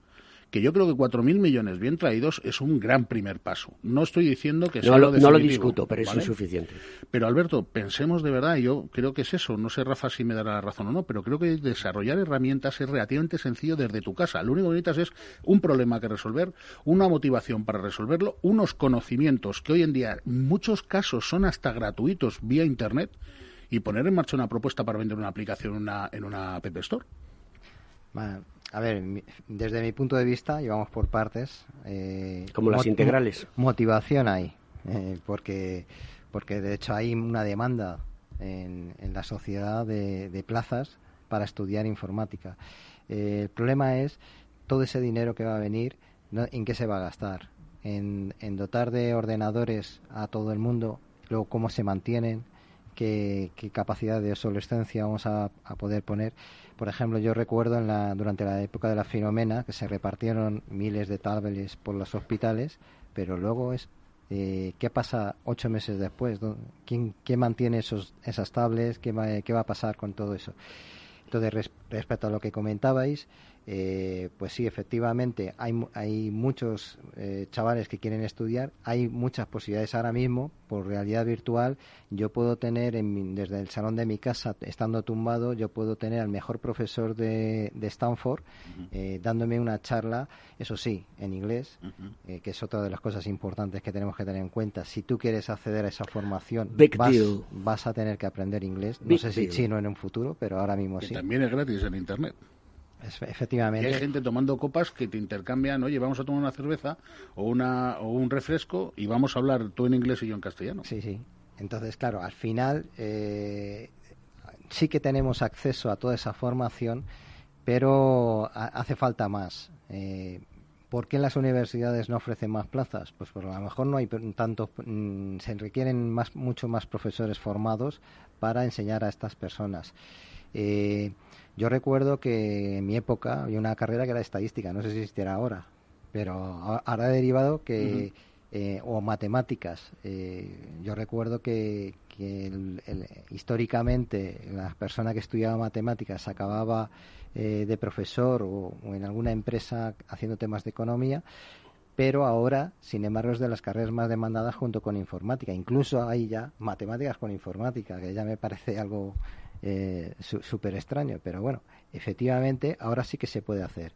que yo creo que 4.000 millones bien traídos es un gran primer paso. No estoy diciendo que sea no lo, no lo discuto, pero es insuficiente. Pero Alberto, pensemos de verdad, yo creo que es eso, no sé Rafa si me dará la razón o no, pero creo que desarrollar herramientas es relativamente sencillo desde tu casa. Lo único que necesitas es un problema que resolver, una motivación para resolverlo, unos conocimientos que hoy en día en muchos casos son hasta gratuitos vía Internet y poner en marcha una propuesta para vender una aplicación en una, en una App Store. A ver, desde mi punto de vista, y vamos por partes. Eh, Como las integrales. Motivación hay, eh, porque, porque de hecho hay una demanda en, en la sociedad de, de, plazas para estudiar informática. Eh, el problema es todo ese dinero que va a venir, ¿en qué se va a gastar? En, en dotar de ordenadores a todo el mundo, luego cómo se mantienen, qué, qué capacidad de obsolescencia vamos a, a poder poner. Por ejemplo, yo recuerdo en la, durante la época de la Filomena que se repartieron miles de tablets por los hospitales, pero luego es eh, ¿qué pasa ocho meses después? ¿Quién, quién mantiene esos, esas tablets? ¿Qué va, ¿Qué va a pasar con todo eso? Entonces, res, respecto a lo que comentabais, eh, pues sí, efectivamente, hay, hay muchos eh, chavales que quieren estudiar, hay muchas posibilidades ahora mismo, por realidad virtual, yo puedo tener en desde el salón de mi casa, estando tumbado, yo puedo tener al mejor profesor de, de Stanford uh -huh. eh, dándome una charla, eso sí, en inglés, uh -huh. que es otra de las cosas importantes que tenemos que tener en cuenta. Si tú quieres acceder a esa formación, vas, vas, a tener que aprender inglés, no Big sé si chino en un futuro, pero ahora mismo que sí. También es gratis en Internet. Efectivamente. Y hay gente tomando copas que te intercambian, oye, vamos a tomar una cerveza o, una, o un refresco y vamos a hablar tú en inglés y yo en castellano. Sí, sí. Entonces, claro, al final eh, sí que tenemos acceso a toda esa formación, pero hace falta más. Eh, ¿Por qué las universidades no ofrecen más plazas? Pues porque a lo mejor no hay tantos, mm, se requieren más, mucho más profesores formados para enseñar a estas personas. Eh, yo recuerdo que en mi época había una carrera que era estadística, no sé si existiera ahora, pero ahora he derivado que, uh -huh. eh, o matemáticas. Eh, yo recuerdo que, que el, el, históricamente la persona que estudiaba matemáticas acababa eh, de profesor o, o en alguna empresa haciendo temas de economía pero ahora, sin embargo, es de las carreras más demandadas junto con informática. Incluso hay ya matemáticas con informática, que ya me parece algo eh, súper extraño, pero bueno, efectivamente ahora sí que se puede hacer.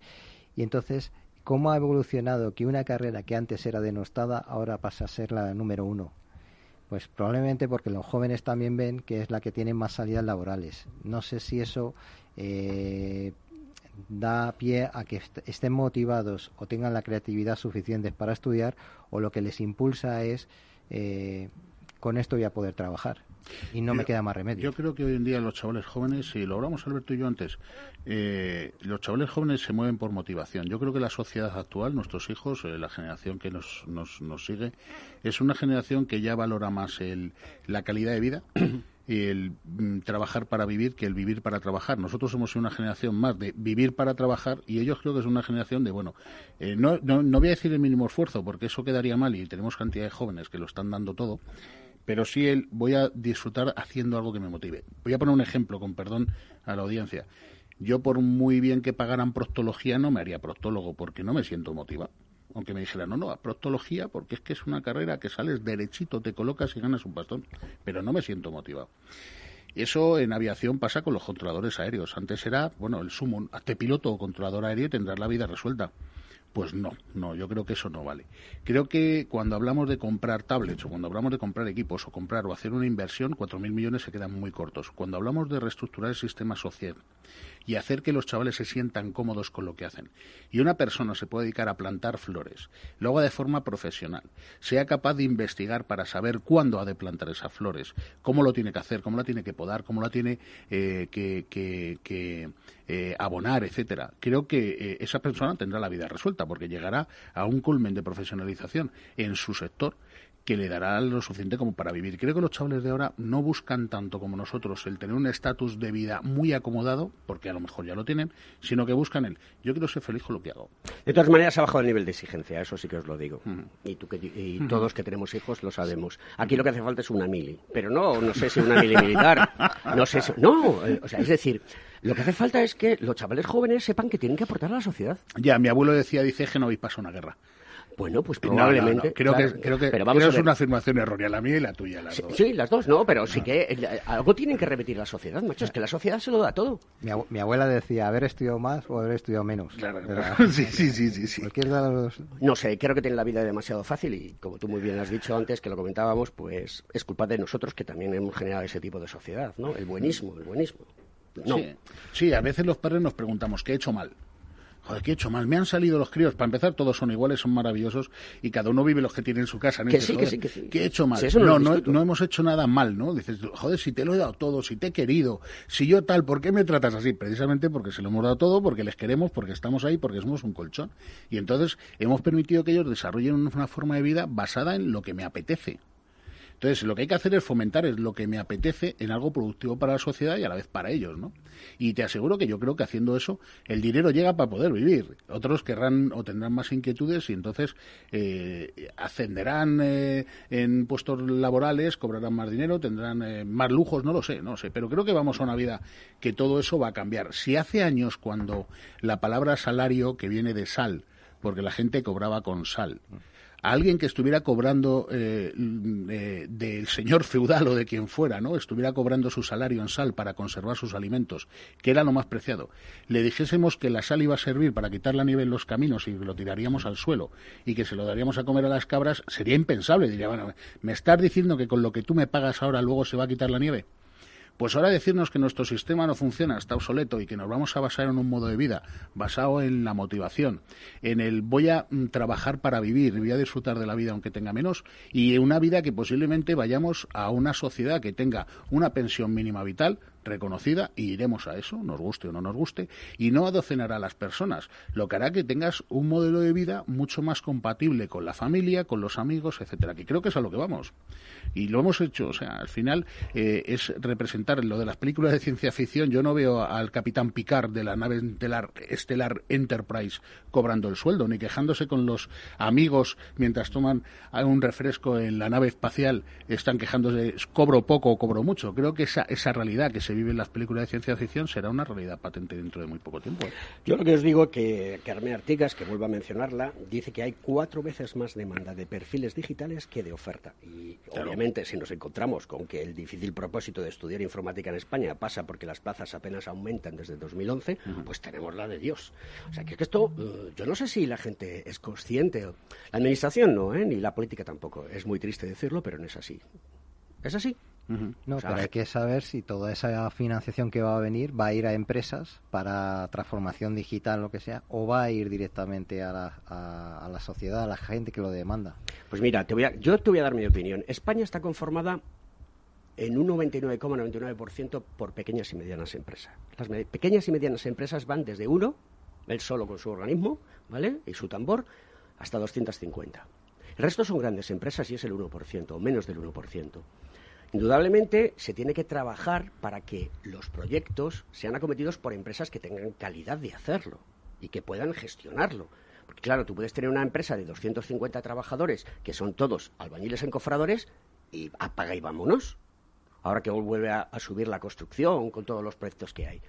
Y entonces, ¿cómo ha evolucionado que una carrera que antes era denostada ahora pasa a ser la número uno? Pues probablemente porque los jóvenes también ven que es la que tiene más salidas laborales. No sé si eso eh, da pie a que est estén motivados o tengan la creatividad suficiente para estudiar o lo que les impulsa es eh, con esto voy a poder trabajar y no me queda más remedio. Yo creo que hoy en día los chavales jóvenes, si lo hablamos Alberto y yo antes, eh, los chavales jóvenes se mueven por motivación. Yo creo que la sociedad actual, nuestros hijos, eh, la generación que nos, nos, nos, sigue, es una generación que ya valora más el, la calidad de vida. y el mm, trabajar para vivir que el vivir para trabajar. Nosotros somos una generación más de vivir para trabajar y ellos creo que es una generación de, bueno, eh, no, no, no voy a decir el mínimo esfuerzo porque eso quedaría mal y tenemos cantidad de jóvenes que lo están dando todo, pero sí el voy a disfrutar haciendo algo que me motive. Voy a poner un ejemplo, con perdón a la audiencia. Yo por muy bien que pagaran proctología no me haría proctólogo porque no me siento motivado. Aunque me dijeran, no, no, a porque es que es una carrera que sales derechito, te colocas y ganas un bastón. Pero no me siento motivado. Eso en aviación pasa con los controladores aéreos. Antes era, bueno, el sumo, hazte piloto o controlador aéreo y tendrás la vida resuelta. Pues no, no, yo creo que eso no vale. Creo que cuando hablamos de comprar tablets o cuando hablamos de comprar equipos o comprar o hacer una inversión, 4.000 millones se quedan muy cortos. Cuando hablamos de reestructurar el sistema social y hacer que los chavales se sientan cómodos con lo que hacen. Y una persona se puede dedicar a plantar flores, lo haga de forma profesional, sea capaz de investigar para saber cuándo ha de plantar esas flores, cómo lo tiene que hacer, cómo la tiene que podar, cómo la tiene eh, que, eh, abonar, etcétera. Creo que eh, esa persona tendrá la vida resuelta porque llegará a un culmen de profesionalización en su sector que le dará lo suficiente como para vivir. Creo que los chavales de ahora no buscan tanto como nosotros el tener un estatus de vida muy acomodado, porque a lo mejor ya lo tienen, sino que buscan el yo quiero ser feliz con lo que hago. De todas maneras, ha bajado el nivel de exigencia, eso sí que os lo digo. Y, tú que, y todos que tenemos hijos lo sabemos. Aquí lo que hace falta es una mili, pero no, no sé si una mili militar, no sé si, no, eh, o sea, es decir, lo que hace falta es que los chavales jóvenes sepan que tienen que aportar a la sociedad. Ya, mi abuelo decía, dice que no habéis pasado una guerra. Bueno, pues probablemente. Creo, que, creo que, pero es una afirmación errónea, la mía y la tuya, las sí, dos. Sí, las dos, no, pero sí que eh, algo tienen que repetir la sociedad, macho. Es que la sociedad se lo da todo. Mi, abuela decía, haber estudiado más o haber estudiado menos. Claro, sí, sí, sí, sí. sí. No sé, creo que tienen la vida demasiado fácil y, como tú muy bien has dicho antes, que lo comentábamos, pues es culpa de nosotros que también hemos generado ese tipo de sociedad, ¿no? El buenismo, el buenismo. No. Sí, sí, a veces los padres nos preguntamos, ¿qué he hecho mal? Joder, ¿qué he hecho mal? Me han salido los críos. Para empezar, todos son iguales, son maravillosos y cada uno vive los que tiene en su casa. Que sí, que sí, que sí. ¿Qué he hecho mal? no, no, no, hemos hecho nada mal, ¿no? Dices, joder, si te lo he dado todo, si te he querido, si yo tal, ¿por qué me tratas así? Precisamente porque se lo hemos dado todo, porque les queremos, porque estamos ahí, porque somos un colchón. Y entonces hemos permitido que ellos desarrollen una forma de vida basada en lo que me apetece. Entonces, lo que hay que hacer es fomentar lo que me apetece en algo productivo para la sociedad y a la vez para ellos, ¿no? Y te aseguro que yo creo que haciendo eso, el dinero llega para poder vivir. Otros querrán o tendrán más inquietudes y entonces eh, ascenderán eh, en puestos laborales, cobrarán más dinero, tendrán eh, más lujos, no lo sé, no lo sé. Pero creo que vamos a una vida que todo eso va a cambiar. Si hace años cuando la palabra salario, que viene de sal, porque la gente cobraba con sal, alguien que estuviera cobrando eh, eh, del señor feudal o de quien fuera, ¿no? Estuviera cobrando su salario en sal para conservar sus alimentos, que era lo más preciado, le dijésemos que la sal iba a servir para quitar la nieve en los caminos y lo tiraríamos al suelo y que se lo daríamos a comer a las cabras, sería impensable. Diría, bueno, ¿me estás diciendo que con lo que tú me pagas ahora luego se va a quitar la nieve? Pues ahora decirnos que nuestro sistema no funciona, está obsoleto y que nos vamos a basar en un modo de vida basado en la motivación, en el voy a mm, trabajar para vivir, voy a disfrutar de la vida aunque tenga menos y una vida que posiblemente vayamos a una sociedad que tenga una pensión mínima vital reconocida y iremos a eso, nos guste o no nos guste, y no adocenar a las personas, lo que hará que tengas un modelo de vida mucho más compatible con la familia, con los amigos, etcétera, que creo que es a lo que vamos. Y lo hemos hecho, o sea, al final eh, es representar lo de las películas de ciencia ficción, yo no veo al capitán Picard de la nave estelar, estelar Enterprise cobrando el sueldo, ni quejándose con los amigos mientras toman un refresco en la nave espacial, están quejándose, cobro poco o cobro mucho. Creo que esa, esa realidad que se vive en las películas de ciencia ficción será una realidad patente dentro de muy poco tiempo. Yo lo que os digo que Carmen Artigas, que vuelvo a mencionarla, dice que hay cuatro veces más demanda de perfiles digitales que de oferta. Y obviamente si nos encontramos con que el difícil propósito de estudiar informática en España pasa porque las plazas apenas aumentan desde 2011, pues tenemos la de Dios. O sea que esto, eh, yo no sé si la gente es consciente. La administración no, ¿eh? ni la política tampoco. Es muy triste decirlo, pero no es así. Es así. No, pero hay que saber si toda esa financiación que va a venir va a ir a empresas para transformación digital, lo que sea, o va a ir directamente a la, a, la sociedad, a la gente que lo demanda. Pues mira, te voy a, yo te voy a dar mi opinión. España está conformada en un 99,99% por pequeñas y medianas empresas. Las pequeñas y medianas empresas van desde uno, él solo con su organismo, ¿vale? Y su tambor, hasta 250. El resto son grandes empresas y es el 1%, o menos del 1%. Indudablemente se tiene que trabajar para que los proyectos sean acometidos por empresas que tengan calidad de hacerlo y que puedan gestionarlo. Porque claro, tú puedes tener una empresa de 250 trabajadores que son todos albañiles encofradores y apaga y vámonos. Ahora que vuelve a, subir la construcción con todos los proyectos que hay.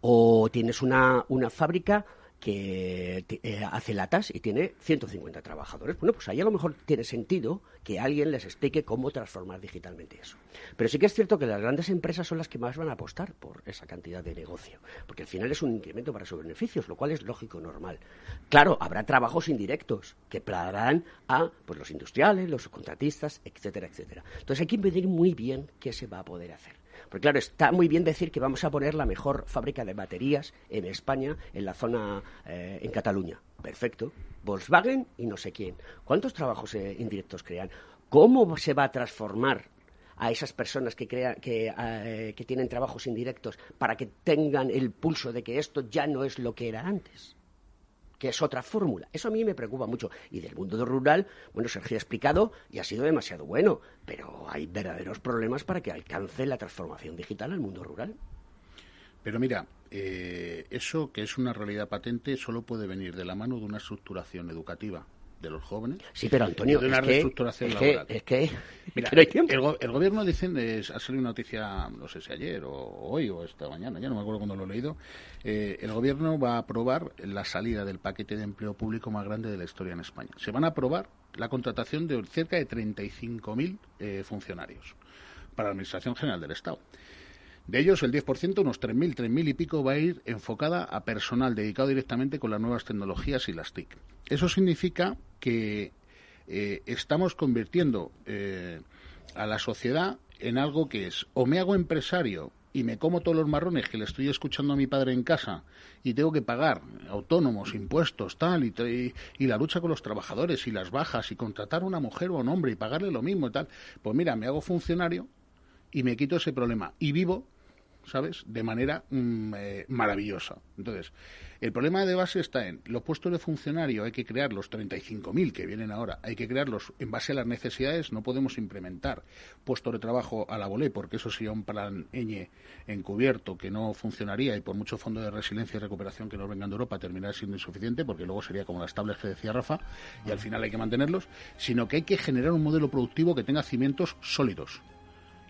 O tienes una, una fábrica que eh, hace latas y tiene 150 trabajadores. Bueno, pues ahí a lo mejor tiene sentido que alguien les explique cómo transformar digitalmente eso. Pero sí que es cierto que las grandes empresas son las que más van a apostar por esa cantidad de negocio, porque al final es un incremento para sus beneficios, lo cual es lógico, normal. Claro, habrá trabajos indirectos que plagarán a pues, los industriales, los contratistas, etcétera, etcétera. Entonces hay que medir muy bien qué se va a poder hacer. Porque claro, está muy bien decir que vamos a poner la mejor fábrica de baterías en España, en la zona, eh, en Cataluña. Perfecto. Volkswagen y no sé quién. ¿Cuántos trabajos eh, indirectos crean? ¿Cómo se va a transformar a esas personas que, que, eh, que tienen trabajos indirectos para que tengan el pulso de que esto ya no es lo que era antes? Que es otra fórmula. Eso a mí me preocupa mucho. Y del mundo rural, bueno, Sergio ha explicado y ha sido demasiado bueno, pero hay verdaderos problemas para que alcance la transformación digital al mundo rural. Pero mira, eh, eso que es una realidad patente solo puede venir de la mano de una estructuración educativa de los jóvenes. Sí, pero Antonio, de una es reestructuración que, laboral. Es que, Mira, pero hay tiempo. el, el, gobierno dice, ha salido una noticia, no sé si ayer o hoy o esta mañana, ya no me acuerdo cuándo lo he leído, eh, el gobierno va a aprobar la salida del paquete de empleo público más grande de la historia en España. Se van a aprobar la contratación de cerca de 35.000 eh, funcionarios para la Administración General del Estado. De ellos, el 10%, unos 3.000, 3.000 y pico, va a ir enfocada a personal dedicado directamente con las nuevas tecnologías y las TIC. Eso significa que eh, estamos convirtiendo eh, a la sociedad en algo que es o me hago empresario y me como todos los marrones que le estoy escuchando a mi padre en casa y tengo que pagar autónomos, impuestos, tal, y, y, y, la lucha con los trabajadores y las bajas y contratar a una mujer o a un hombre y pagarle lo mismo y tal, pues mira, me hago funcionario y me quito ese problema y vivo ¿sabes? De manera mmm, eh, maravillosa. Entonces, el problema de base está en los puestos de funcionario, hay que crear los 35.000 que vienen ahora, hay que crearlos en base a las necesidades, no podemos implementar puestos de trabajo a la volé, porque eso sería un plan ñ encubierto que no funcionaría y por mucho fondo de resiliencia y recuperación que nos vengan de Europa terminará siendo insuficiente, porque luego sería como las tablas que decía Rafa, y al final hay que mantenerlos, sino que hay que generar un modelo productivo que tenga cimientos sólidos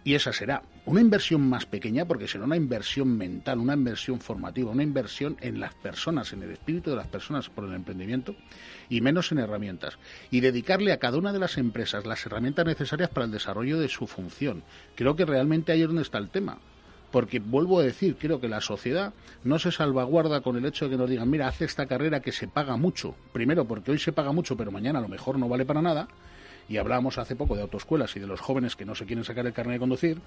y esa será una inversión más pequeña porque será una inversión mental, una inversión formativa, una inversión en las personas, en el espíritu de las personas por el emprendimiento y menos en herramientas. Y dedicarle a cada una de las empresas las herramientas necesarias para el desarrollo de su función. Creo que realmente ahí es donde está el tema. Porque vuelvo a decir, creo que la sociedad no se salvaguarda con el hecho de que nos digan, mira, hace esta carrera que se paga mucho. Primero, porque hoy se paga mucho, pero mañana a lo mejor no vale para nada y hablábamos hace poco de autoescuelas y de los jóvenes que no se quieren sacar el carnet de conducir,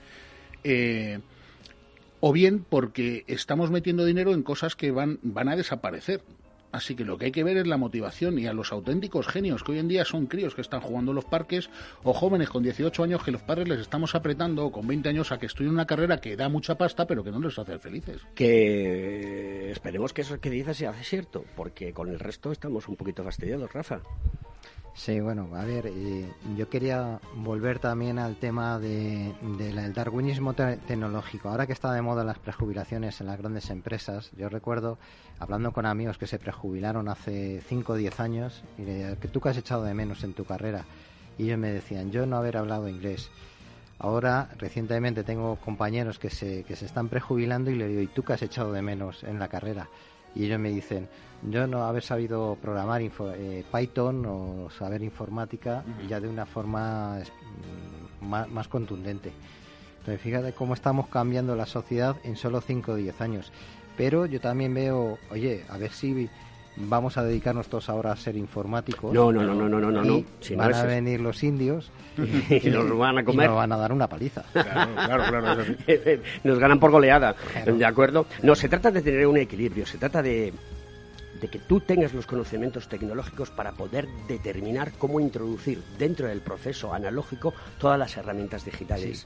eh, o bien porque estamos metiendo dinero en cosas que van, van a desaparecer. Así que lo que hay que ver es la motivación y a los auténticos genios que hoy en día son críos que están jugando en los parques o jóvenes con 18 años que los padres les estamos apretando o con 20 años a que estudien una carrera que da mucha pasta pero que no les hace felices. Que esperemos que eso que dices sea cierto, porque con el resto estamos un poquito fastidiados, Rafa. Sí, bueno, a ver, eh, yo quería volver también al tema de, del darwinismo te tecnológico. Ahora que está de moda las prejubilaciones en las grandes empresas, yo recuerdo hablando con amigos que se prejubilaron hace 5 o 10 años y le que tú que has echado de menos en tu carrera. Y ellos me decían, yo no haber hablado inglés. Ahora, recientemente tengo compañeros que se, que se están prejubilando y le digo, ¿y tú qué has echado de menos en la carrera? Y ellos me dicen, yo no haber sabido programar info, eh, Python o saber informática uh -huh. ya de una forma más, más, contundente. Entonces, fíjate cómo estamos cambiando la sociedad en solo 5 o 10 años. Pero yo también veo, oye, a ver si vamos a dedicarnos todos ahora a ser informáticos. No, no, no, no, no, no, no. no. Si van no a venir los indios y, y nos van a comer. Y nos van a dar una paliza. Claro, claro, claro. Eso sí. nos ganan por goleada, claro. ¿de acuerdo? No, se trata de tener un equilibrio, se trata de de que tú tengas los conocimientos tecnológicos para poder determinar cómo introducir dentro del proceso analógico todas las herramientas digitales.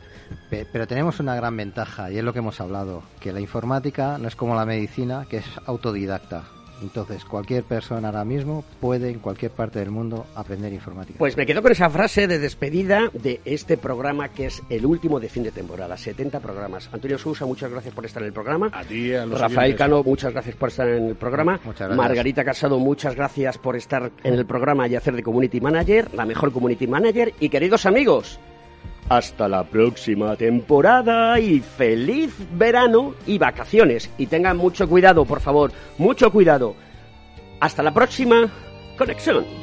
Pero tenemos una gran ventaja y es lo que hemos hablado, que la informática no es como la medicina, que es autodidacta. Entonces, cualquier persona ahora mismo puede en cualquier parte del mundo aprender informática. Pues me quedo con esa frase de despedida de este programa que es el último de fin de temporada, 70 programas. Antonio Sousa, muchas gracias por estar en el programa. A ti, a los Rafael oyentes. Cano, muchas gracias por estar en el programa. Muchas gracias. Margarita Casado, muchas gracias por estar en el programa y hacer de Community Manager, la mejor Community Manager. Y queridos amigos, hasta la próxima temporada y feliz verano y vacaciones. Y tengan mucho cuidado, por favor, mucho cuidado. Hasta la próxima conexión.